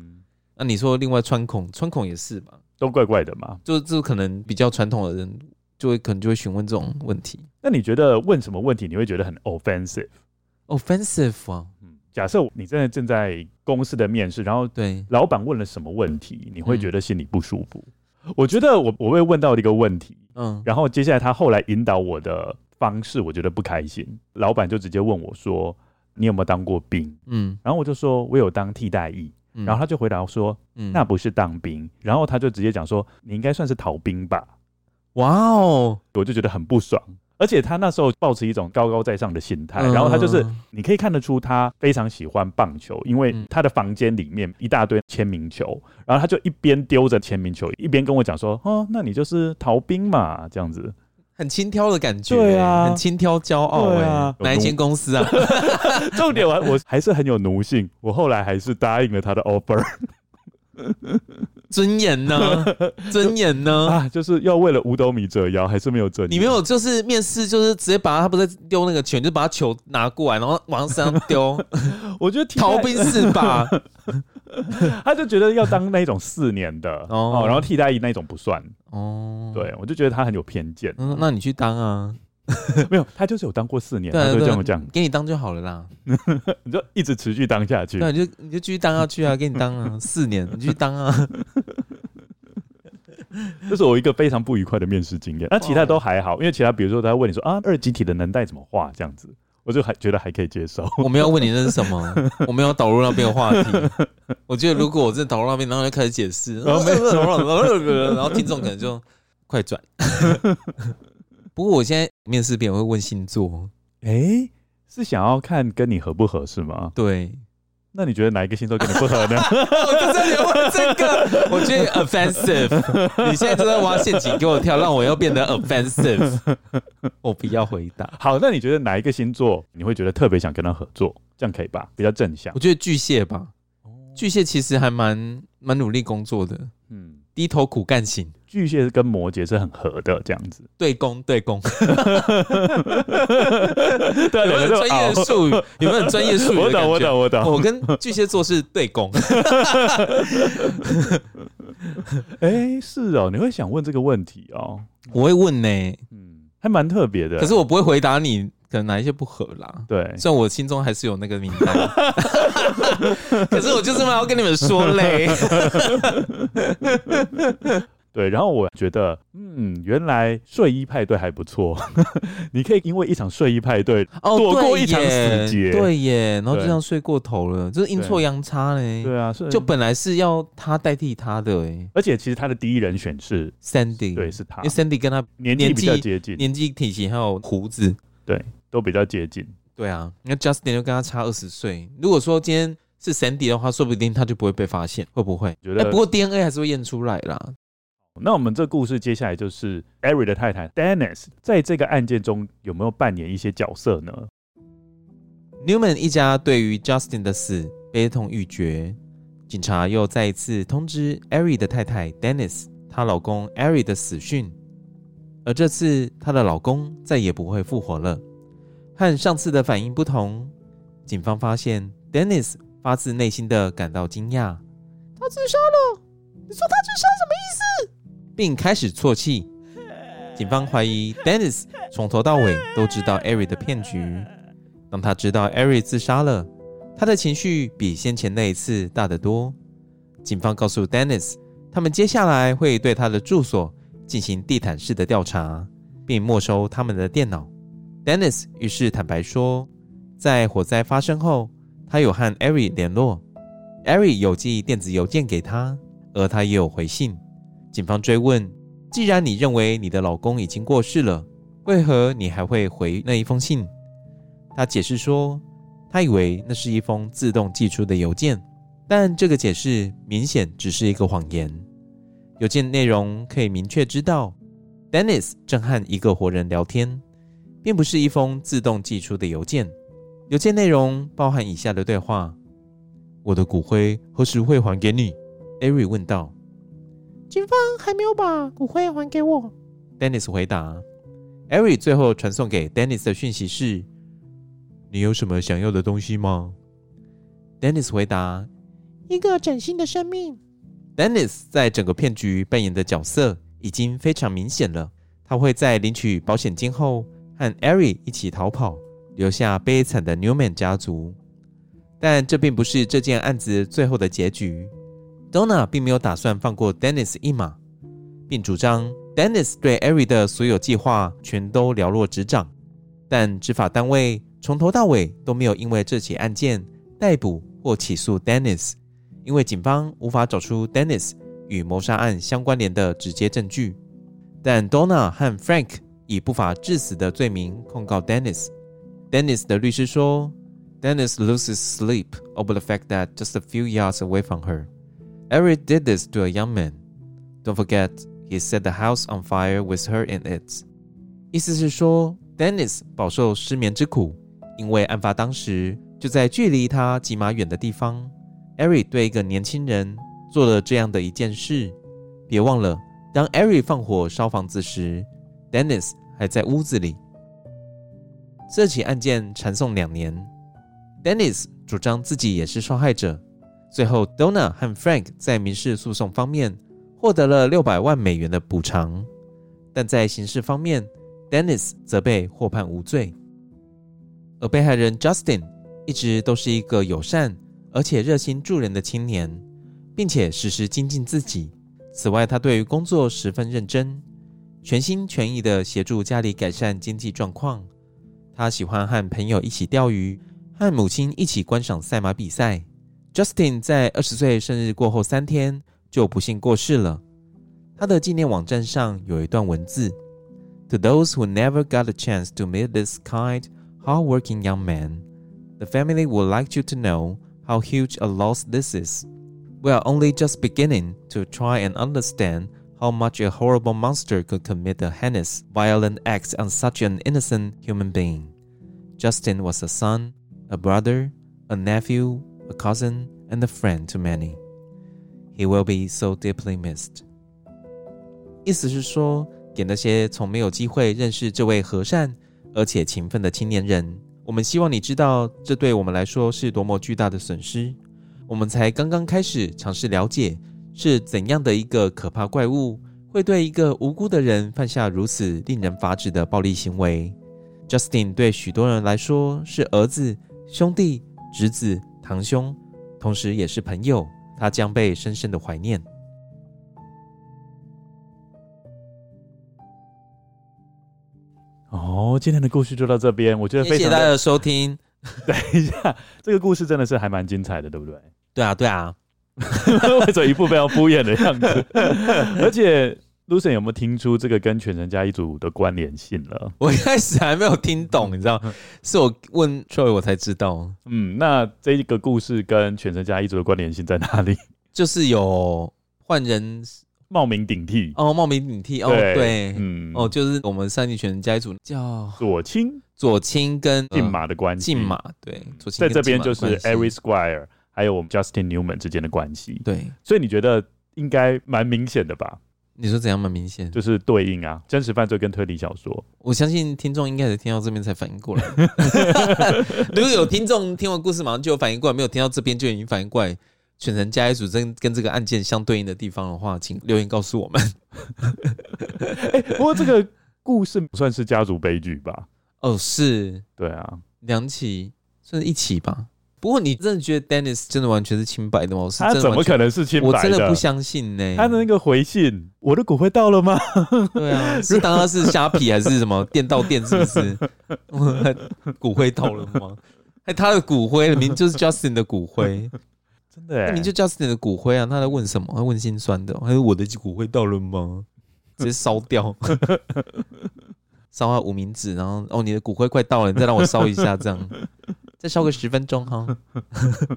那你说另外穿孔，穿孔也是吧？都怪怪的嘛。就就可能比较传统的人，就会可能就会询问这种问题。那你觉得问什么问题你会觉得很 offensive？offensive 啊。嗯假设你现在正在公司的面试，然后对老板问了什么问题，你会觉得心里不舒服？嗯、我觉得我我会问到一个问题，嗯，然后接下来他后来引导我的方式，我觉得不开心。老板就直接问我说：“你有没有当过兵？”嗯，然后我就说：“我有当替代役。嗯”然后他就回答说：“嗯，那不是当兵。”然后他就直接讲说：“你应该算是逃兵吧？”哇哦，我就觉得很不爽。而且他那时候抱持一种高高在上的心态，然后他就是你可以看得出他非常喜欢棒球，因为他的房间里面一大堆签名球，然后他就一边丢着签名球，一边跟我讲说：“哦，那你就是逃兵嘛，这样子，很轻佻的感觉，对啊，很轻佻骄傲，哎，哪一间公司啊？重点我我还是很有奴性，我后来还是答应了他的 offer。”尊严呢？尊严呢？啊，就是要为了五斗米折腰，还是没有尊严？你没有，就是面试，就是直接把他，他不是丢那个球，就把他球拿过来，然后往上丢。我觉得逃兵是吧？他就觉得要当那种四年的哦，然后替代役那种不算哦。对，我就觉得他很有偏见。嗯，那你去当啊。没有，他就是有当过四年，他就这么讲，给你当就好了啦，你就一直持续当下去，对，你就你就继续当下去啊，给你当啊，四年你继续当啊，这是我一个非常不愉快的面试经验，那其他都还好，因为其他比如说他问你说啊，二极体的能带怎么画这样子，我就还觉得还可以接受。我没有问你那是什么，我没有导入那边的话题，我觉得如果我真的导入那边，然后就开始解释，然后然后听众可能就快转。不过我现在面试别人会问星座，哎、欸，是想要看跟你合不合适吗？对，那你觉得哪一个星座跟你不合呢？我就在问这个，我觉得 offensive。你现在就在挖陷阱给我跳，让我又变得 offensive。我不要回答。好，那你觉得哪一个星座你会觉得特别想跟他合作？这样可以吧？比较正向。我觉得巨蟹吧，巨蟹其实还蛮蛮努力工作的，嗯。低头苦干型，巨蟹跟摩羯是很合的，这样子对攻对攻。对，有没有专业术语？有没有专业术语？我懂，我懂，我懂。我跟巨蟹座是对攻。哎，是哦，你会想问这个问题哦？我会问呢，嗯，还蛮特别的。可是我不会回答你。可能哪一些不合啦？对，虽然我心中还是有那个名单，可是我就是要跟你们说嘞。对，然后我觉得，嗯，原来睡衣派对还不错，你可以因为一场睡衣派对躲过一场死结，对耶，然后就这样睡过头了，就是阴错阳差嘞。对啊，就本来是要他代替他的哎，而且其实他的第一人选是 Sandy，对，是他，因为 Sandy 跟他年纪比较接近，年纪、体型还有胡子，对。都比较接近，对啊，那 Justin 就跟他差二十岁。如果说今天是 Sandy 的话，说不定他就不会被发现，会不会？觉得、欸、不过 DNA 还是会验出来啦。那我们这故事接下来就是 Eric 的太太 Dennis 在这个案件中有没有扮演一些角色呢？Newman 一家对于 Justin 的死悲痛欲绝，警察又再一次通知 Eric 的太太 Dennis 她老公 Eric 的死讯，而这次她的老公再也不会复活了。和上次的反应不同，警方发现 Dennis 发自内心的感到惊讶。他自杀了？你说他自杀什么意思？并开始啜泣。警方怀疑 Dennis 从头到尾都知道 Eric 的骗局。当他知道 Eric 自杀了，他的情绪比先前那一次大得多。警方告诉 Dennis，他们接下来会对他的住所进行地毯式的调查，并没收他们的电脑。Dennis 于是坦白说，在火灾发生后，他有和 Eric 联络，Eric 有寄电子邮件给他，而他也有回信。警方追问：“既然你认为你的老公已经过世了，为何你还会回那一封信？”他解释说：“他以为那是一封自动寄出的邮件，但这个解释明显只是一个谎言。邮件内容可以明确知道，Dennis 正和一个活人聊天，并不是一封自动寄出的邮件。邮件内容包含以下的对话：‘我的骨灰何时会还给你？’艾瑞问道。警方还没有把骨灰还给我，Dennis 回答。艾瑞最后传送给 Dennis 的讯息是。你有什么想要的东西吗？Dennis 回答：“一个崭新的生命。” Dennis 在整个骗局扮演的角色已经非常明显了。他会在领取保险金后和 Eri 一起逃跑，留下悲惨的 Newman 家族。但这并不是这件案子最后的结局。Donna 并没有打算放过 Dennis 一马，并主张 Dennis 对 Ari 的所有计划全都了若指掌。但执法单位从头到尾都没有因为这起案件逮捕或起诉 Dennis，因为警方无法找出 Dennis 与谋杀案相关联的直接证据。但 Donna 和 Frank 以不法致死的罪名控告 Dennis。Dennis 的律师说：“Dennis loses sleep over the fact that just a few yards away from her, Eric did this to a young man. Don't forget, he set the house on fire with her in it.” 意思是说。Dennis 饱受失眠之苦，因为案发当时就在距离他几码远的地方。Eric 对一个年轻人做了这样的一件事。别忘了，当 Eric 放火烧房子时，Dennis 还在屋子里。这起案件缠讼两年，Dennis 主张自己也是受害者。最后，Donna 和 Frank 在民事诉讼方面获得了六百万美元的补偿，但在刑事方面，Dennis 则被获判无罪，而被害人 Justin 一直都是一个友善而且热心助人的青年，并且时时精进自己。此外，他对于工作十分认真，全心全意地协助家里改善经济状况。他喜欢和朋友一起钓鱼，和母亲一起观赏赛马比赛。Justin 在二十岁生日过后三天就不幸过世了。他的纪念网站上有一段文字。To those who never got a chance to meet this kind, hardworking young man, the family would like you to know how huge a loss this is. We are only just beginning to try and understand how much a horrible monster could commit a heinous, violent act on such an innocent human being. Justin was a son, a brother, a nephew, a cousin, and a friend to many. He will be so deeply missed. 意思是说。给那些从没有机会认识这位和善而且勤奋的青年人，我们希望你知道，这对我们来说是多么巨大的损失。我们才刚刚开始尝试了解，是怎样的一个可怕怪物会对一个无辜的人犯下如此令人发指的暴力行为。Justin 对许多人来说是儿子、兄弟、侄子、堂兄，同时也是朋友。他将被深深的怀念。哦，今天的故事就到这边，我觉得非常谢谢大家的收听。等一下，这个故事真的是还蛮精彩的，对不对？对啊，对啊，为什么一副非常敷衍的样子？而且，Lucien 有没有听出这个跟全程家一组的关联性了？我一开始还没有听懂，你知道，是我问 Troy 我才知道。嗯，那这一个故事跟全程家一组的关联性在哪里？就是有换人。冒名顶替哦，冒名顶替哦，对，嗯，哦，就是我们三级犬神家一组叫左青，左青跟骏马的关系，骏马对，在这边就是 Every Squire 还有我们 Justin Newman 之间的关系，对，所以你觉得应该蛮明显的吧？你说怎样蛮明显？就是对应啊，真实犯罪跟推理小说。我相信听众应该是听到这边才反应过来，如果有听众听完故事马上就有反应过来，没有听到这边就已经反应过来。犬神加一族跟跟这个案件相对应的地方的话，请留言告诉我们。欸，不过这个故事不算是家族悲剧吧？哦，是，对啊，两起算是一起吧。不过你真的觉得 Dennis 真的完全是清白的吗？他怎么可能是清白的？我真的不相信呢。他的那个回信，我的骨灰到了吗？对啊，是当他是虾皮还是什么 电到店？是不是？骨灰到了吗？哎，他的骨灰明明就是 Justin 的骨灰。真的，那名就 Justin 的骨灰啊，他在问什么？他问心酸的，还有我的骨灰到了吗？直接烧掉，烧下无名指，然后哦，你的骨灰快到了，你再让我烧一下，这样 再烧个十分钟哈。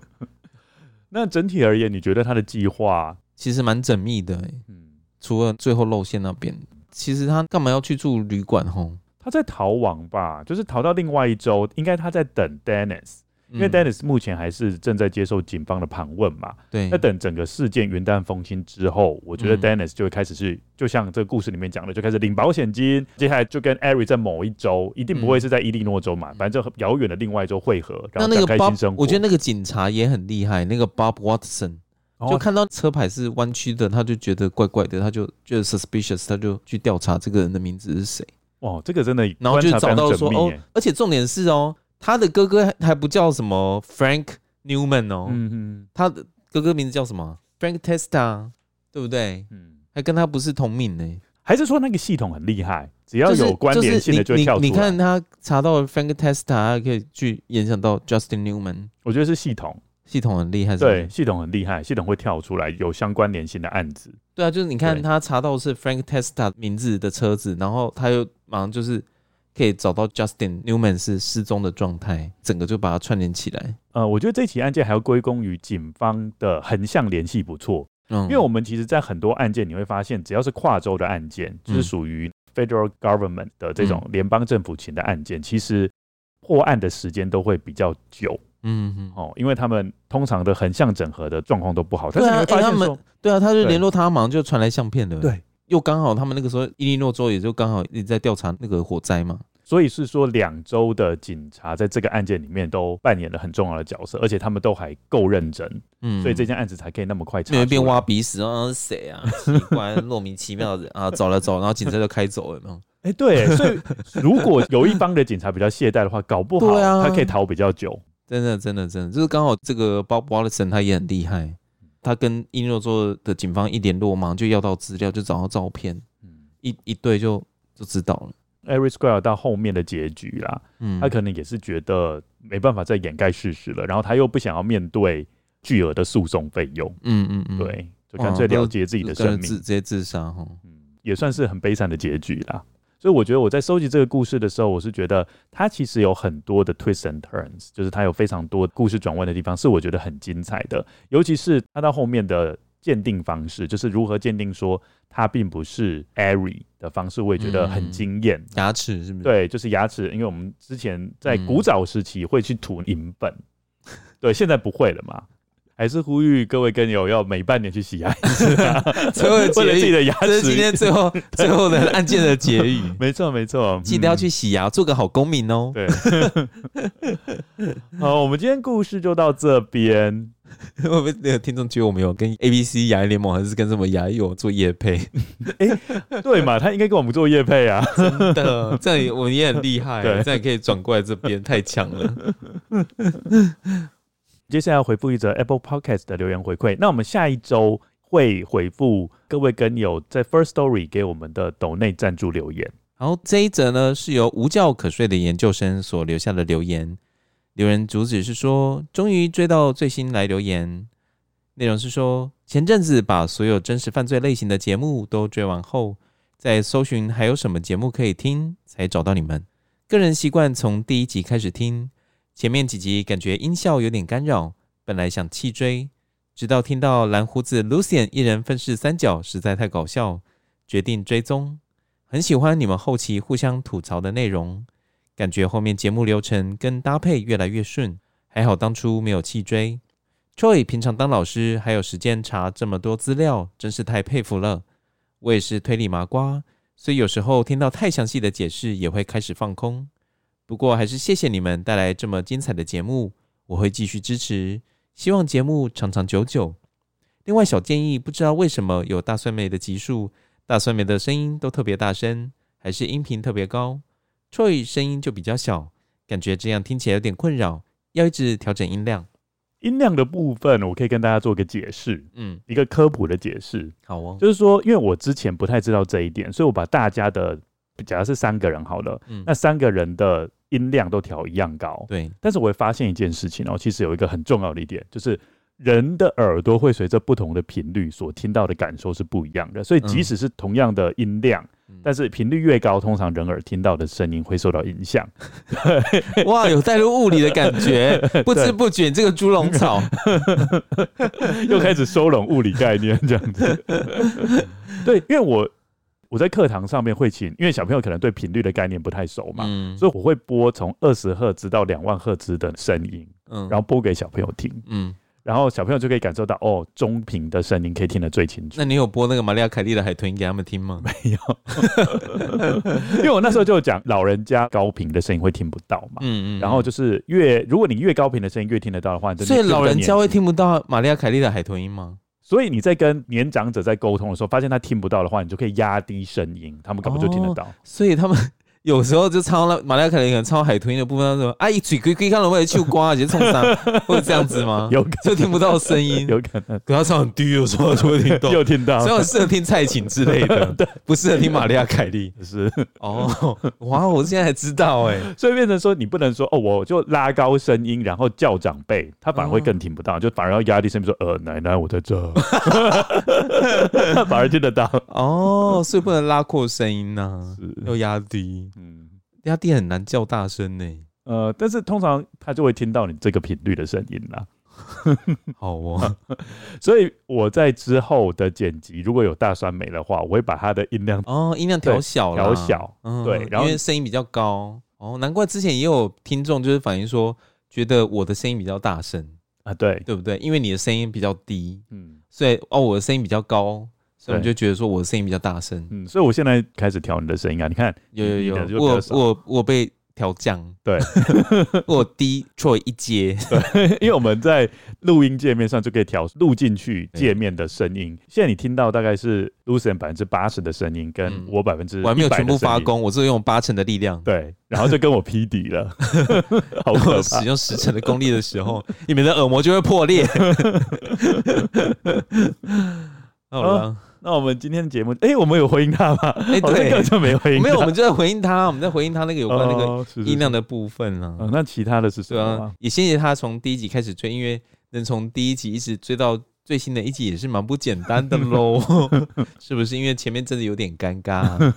那整体而言，你觉得他的计划其实蛮缜密的，嗯，除了最后露馅那边，其实他干嘛要去住旅馆？吼，他在逃亡吧，就是逃到另外一周，应该他在等 Dennis。因为 Dennis 目前还是正在接受警方的盘问嘛，对。那等整个事件云淡风轻之后，我觉得 Dennis 就会开始去，就像这个故事里面讲的，就开始领保险金。接下来就跟 Ari 在某一州，一定不会是在伊利诺州嘛，反正就遥远的另外一州汇合，然后展开新生活。我觉得那个警察也很厉害，那个 Bob Watson 就看到车牌是弯曲的，他就觉得怪怪的，他就觉得 suspicious，他就去调查这个人的名字是谁。哇，这个真的，然后就找到说哦，而且重点是哦。他的哥哥还不叫什么 Frank Newman 哦，嗯哼，他的哥哥名字叫什么 Frank Testa，对不对？嗯，还跟他不是同名呢，还是说那个系统很厉害，只要有关联性的就会跳出来。你看他查到 Frank Testa，他可以去联想到 Justin Newman。我觉得是系统，系统很厉害。对，系统很厉害，系统会跳出来有相关联性的案子。对啊，就是你看他查到是 Frank Testa 名字的车子，然后他又马上就是。可以找到 Justin Newman 是失踪的状态，整个就把它串联起来。呃，我觉得这起案件还要归功于警方的横向联系不错。嗯，因为我们其实，在很多案件你会发现，只要是跨州的案件，就是属于 Federal Government 的这种联邦政府型的案件，其实破案的时间都会比较久。嗯嗯。哦，因为他们通常的横向整合的状况都不好。但是你会发现说，对啊，他就联络他，马上就传来相片的。对。又刚好他们那个时候，伊利诺州也就刚好一直在调查那个火灾嘛，所以是说两州的警察在这个案件里面都扮演了很重要的角色，而且他们都还够认真，嗯，所以这件案子才可以那么快查。那边挖鼻屎啊，谁啊？奇怪，莫名其妙的啊，走了走，然后警察就开走了，有没有？哎、欸，对，所以如果有一方的警察比较懈怠的话，搞不好他可以逃比较久。真的，真的，真的，就是刚好这个 Bob Watson 他也很厉害。他跟伊利诺州的警方一联络，马上就要到资料，就找到照片，嗯、一一对就就知道了。Ari Square 到后面的结局啦，嗯，他可能也是觉得没办法再掩盖事实了，然后他又不想要面对巨额的诉讼费用，嗯嗯嗯，对，就干脆了结自己的生命，直接自杀，嗯，也算是很悲惨的结局啦。所以我觉得我在收集这个故事的时候，我是觉得它其实有很多的 twists and turns，就是它有非常多故事转弯的地方，是我觉得很精彩的。尤其是它到后面的鉴定方式，就是如何鉴定说它并不是 Ari 的方式，我也觉得很惊艳。牙齿是不是？对，就是牙齿，因为我们之前在古早时期会去涂银粉，对，现在不会了嘛。还是呼吁各位跟友要每半年去洗牙一次，最后为了 自己的牙齿。这是今天最后 最后的案件的结语。没错没错，记得要去洗牙，做个好公民哦。对，好，我们今天故事就到这边。我们那个听众觉得我们有跟 ABC 牙医联盟，还是跟什么牙医有做业配？哎、欸，对嘛，他应该跟我们做业配啊。真的，这样我们也很厉害，对这样也可以转过来这边，太强了。接下来要回复一则 Apple Podcast 的留言回馈。那我们下一周会回复各位跟友在 First Story 给我们的抖内赞助留言。好，这一则呢是由无觉可睡的研究生所留下的留言。留言主旨是说，终于追到最新来留言，内容是说，前阵子把所有真实犯罪类型的节目都追完后，在搜寻还有什么节目可以听，才找到你们。个人习惯从第一集开始听。前面几集感觉音效有点干扰，本来想弃追，直到听到蓝胡子 Lucien 一人分饰三角，实在太搞笑，决定追踪。很喜欢你们后期互相吐槽的内容，感觉后面节目流程跟搭配越来越顺。还好当初没有弃追。Troy 平常当老师还有时间查这么多资料，真是太佩服了。我也是推理麻瓜，所以有时候听到太详细的解释也会开始放空。不过还是谢谢你们带来这么精彩的节目，我会继续支持，希望节目长长久久。另外小建议，不知道为什么有大蒜妹的集数，大蒜妹的声音都特别大声，还是音频特别高，Troy 声音就比较小，感觉这样听起来有点困扰，要一直调整音量。音量的部分，我可以跟大家做个解释，嗯，一个科普的解释。好哦，就是说，因为我之前不太知道这一点，所以我把大家的。假如是三个人好了，嗯，那三个人的音量都调一样高，对。但是我会发现一件事情哦，其实有一个很重要的一点，就是人的耳朵会随着不同的频率所听到的感受是不一样的，所以即使是同样的音量，嗯、但是频率越高，通常人耳听到的声音会受到影响。哇，有带入物理的感觉，不知不觉这个猪笼草。又开始收拢物理概念，这样子。对，因为我我在课堂上面会请，因为小朋友可能对频率的概念不太熟嘛，嗯、所以我会播从二十赫兹到两万赫兹的声音，嗯、然后播给小朋友听，嗯。然后小朋友就可以感受到哦，中频的声音可以听得最清楚。那你有播那个玛利亚凯莉的海豚音给他们听吗？没有，因为我那时候就讲老人家高频的声音会听不到嘛。嗯嗯。然后就是越如果你越高频的声音越听得到的话，所以老人家会听不到玛利亚凯莉的海豚音吗？所以你在跟年长者在沟通的时候，发现他听不到的话，你就可以压低声音，他们根本就听得到。哦，所以他们。有时候就唱了玛丽亚凯莉可能唱海豚音的部分，他说：“啊，一嘴可以看到我的秋瓜，直接冲上，会这样子吗？”有就听不到声音，有可能。可他唱很低，有时候就会听到，又听到，所以很适合听蔡琴之类的，对，不适合听玛利亚凯莉。是。哦，哇，我现在才知道哎，所以变成说，你不能说哦，我就拉高声音，然后叫长辈，他反而会更听不到，就反而要压低声音说：“呃，奶奶，我在这。”反而听得到。哦，所以不能拉阔声音呢，要压低，嗯。压低很难叫大声呢，呃，但是通常他就会听到你这个频率的声音啦。好哦，所以我在之后的剪辑如果有大酸梅的话，我会把它的音量哦，音量调小，调小，嗯、对，然后因为声音比较高哦，难怪之前也有听众就是反映说，觉得我的声音比较大声啊，对，对不对？因为你的声音比较低，嗯，所以哦，我的声音比较高。所以你就觉得说我的声音比较大声，嗯，所以我现在开始调你的声音啊，你看，有有有，我我我被调降，对，我低错一阶，对，因为我们在录音界面上就可以调录进去界面的声音。现在你听到大概是 Lucien 百分之八十的声音，跟我百分之我还没有全部发功，我只用八成的力量，对，然后就跟我匹敌了，好可怕，使用十成的功力的时候，你们的耳膜就会破裂。好了。那我们今天的节目，哎、欸，我们有回应他吗？哎、欸，对，哦、就没回应。没有，我们就在回应他，我们在回应他那个有关那个音量的部分呢。那其他的是什么？啊、也谢谢他从第一集开始追，因为能从第一集一直追到最新的一集也是蛮不简单的喽。是不是？因为前面真的有点尴尬，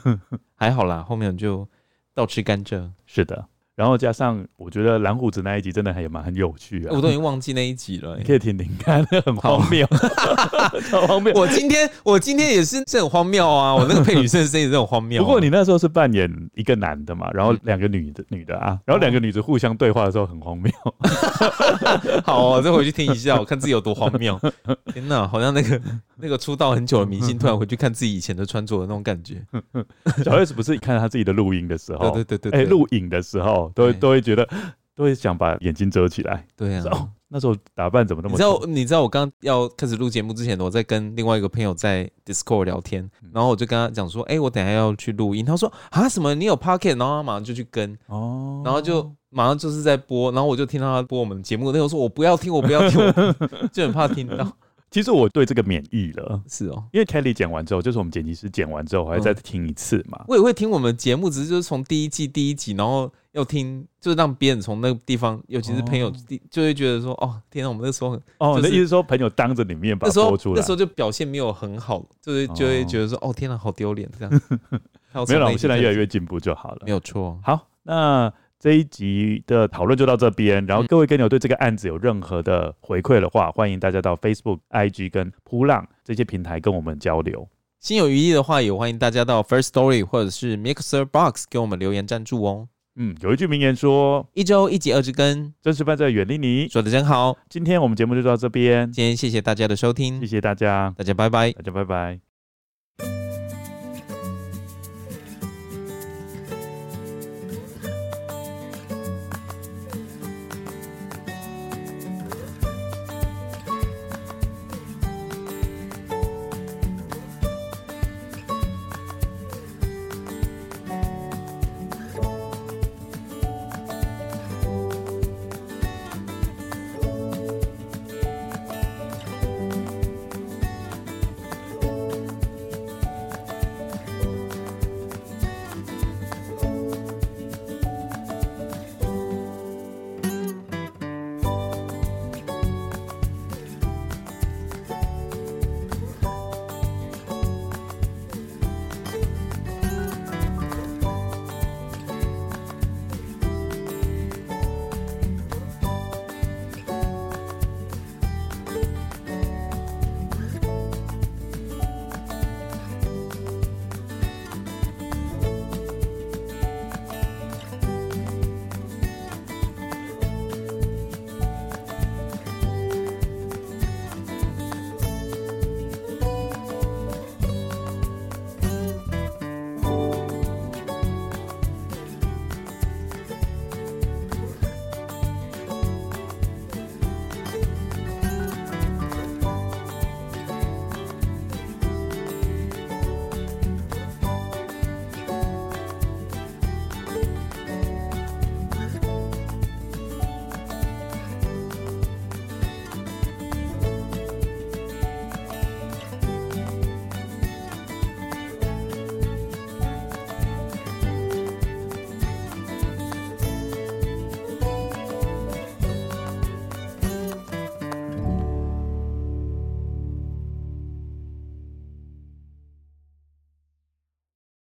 还好啦，后面就倒吃甘蔗。是的。然后加上，我觉得蓝胡子那一集真的还蛮很有趣啊！我都已经忘记那一集了，你可以听听看，很荒谬，好 荒谬。我今天我今天也是这很荒谬啊！我那个 配女生的声音也是很荒谬。不过你那时候是扮演一个男的嘛，然后两个女的女的啊，然后两个女的互相对话的时候很荒谬。好哦，再回去听一下，我看自己有多荒谬。天哪，好像那个那个出道很久的明星突然回去看自己以前的穿着的那种感觉。小 S 不是看他自己的录音的时候，对对对对，哎，录影的时候。都会都会觉得，都会想把眼睛遮起来。对啊，哦，那时候打扮怎么那么……你知道？你知道我刚要开始录节目之前，我在跟另外一个朋友在 Discord 聊天，然后我就跟他讲说：“哎，我等下要去录音。”他说：“啊，什么？你有 Pocket？” 然后他马上就去跟哦，然后就马上就是在播，然后我就听到他播我们节目。那时候说：“我不要听，我不要听，就很怕听到。”其实我对这个免疫了，是哦，因为 Kelly 剪完之后，就是我们剪辑师剪完之后，我还再听一次嘛。我也会听我们节目，只是就是从第一季第一集，然后要听，就是让别人从那个地方，尤其是朋友，就会觉得说，哦，天哪，我们那时候，哦，你的意思说朋友当着你面把它播出来，那时候就表现没有很好，就是就会觉得说，哦，天哪，好丢脸这样。没有了，我们现在越来越进步就好了，没有错。好，那。这一集的讨论就到这边，然后各位跟友对这个案子有任何的回馈的话，欢迎大家到 Facebook、IG 跟扑浪这些平台跟我们交流。心有余力的话，也欢迎大家到 First Story 或者是 Mixer Box 给我们留言赞助哦。嗯，有一句名言说：“一周一集二之根，真实犯罪远离你。”说的真好。今天我们节目就到这边，今天谢谢大家的收听，谢谢大家，大家拜拜，大家拜拜。